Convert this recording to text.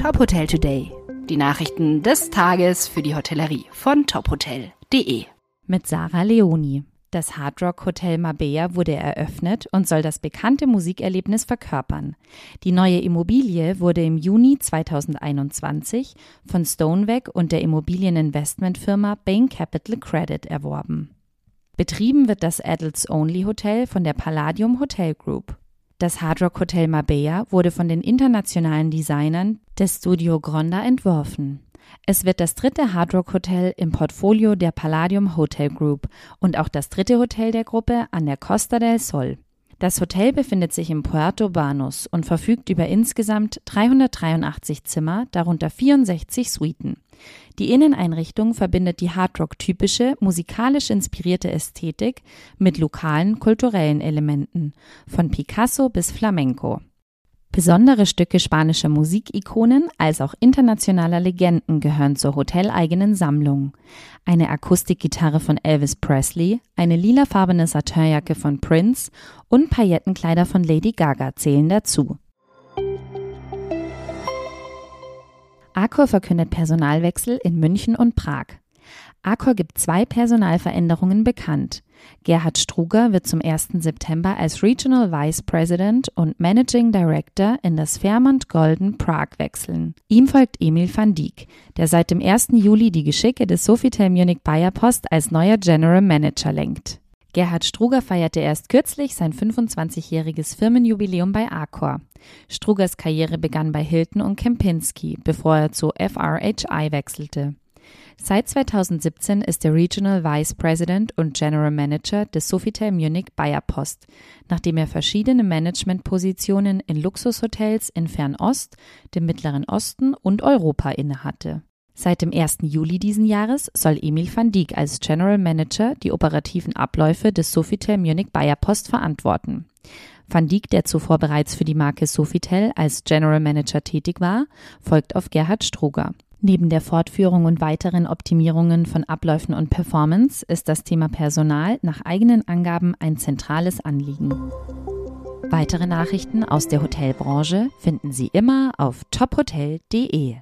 Top Hotel Today. Die Nachrichten des Tages für die Hotellerie von tophotel.de. Mit Sarah Leoni. Das Hard Rock Hotel Marbella wurde eröffnet und soll das bekannte Musikerlebnis verkörpern. Die neue Immobilie wurde im Juni 2021 von Stonebeck und der Immobilieninvestmentfirma Bain Capital Credit erworben. Betrieben wird das Adults Only Hotel von der Palladium Hotel Group. Das Hard Rock Hotel Marbella wurde von den internationalen Designern des Studio Gronda entworfen. Es wird das dritte Hard Rock Hotel im Portfolio der Palladium Hotel Group und auch das dritte Hotel der Gruppe an der Costa del Sol. Das Hotel befindet sich im Puerto Banus und verfügt über insgesamt 383 Zimmer, darunter 64 Suiten. Die Inneneinrichtung verbindet die Hardrock-typische, musikalisch inspirierte Ästhetik mit lokalen kulturellen Elementen, von Picasso bis Flamenco. Besondere Stücke spanischer Musikikonen als auch internationaler Legenden gehören zur hoteleigenen Sammlung. Eine Akustikgitarre von Elvis Presley, eine lilafarbene Saturnjacke von Prince und Paillettenkleider von Lady Gaga zählen dazu. Accor verkündet Personalwechsel in München und Prag. Accor gibt zwei Personalveränderungen bekannt. Gerhard Struger wird zum 1. September als Regional Vice President und Managing Director in das Fairmont Golden Prague wechseln. Ihm folgt Emil van Dijk, der seit dem 1. Juli die Geschicke des Sofitel Munich Bayer Post als neuer General Manager lenkt. Gerhard Struger feierte erst kürzlich sein 25-jähriges Firmenjubiläum bei Accor. Strugers Karriere begann bei Hilton und Kempinski, bevor er zu FRHI wechselte. Seit 2017 ist er Regional Vice President und General Manager des Sofitel Munich Bayer Post, nachdem er verschiedene Managementpositionen in Luxushotels in Fernost, dem Mittleren Osten und Europa innehatte. Seit dem 1. Juli diesen Jahres soll Emil van Dijk als General Manager die operativen Abläufe des Sofitel Munich Bayer Post verantworten. Van Dijk, der zuvor bereits für die Marke Sofitel als General Manager tätig war, folgt auf Gerhard Struger. Neben der Fortführung und weiteren Optimierungen von Abläufen und Performance ist das Thema Personal nach eigenen Angaben ein zentrales Anliegen. Weitere Nachrichten aus der Hotelbranche finden Sie immer auf tophotel.de.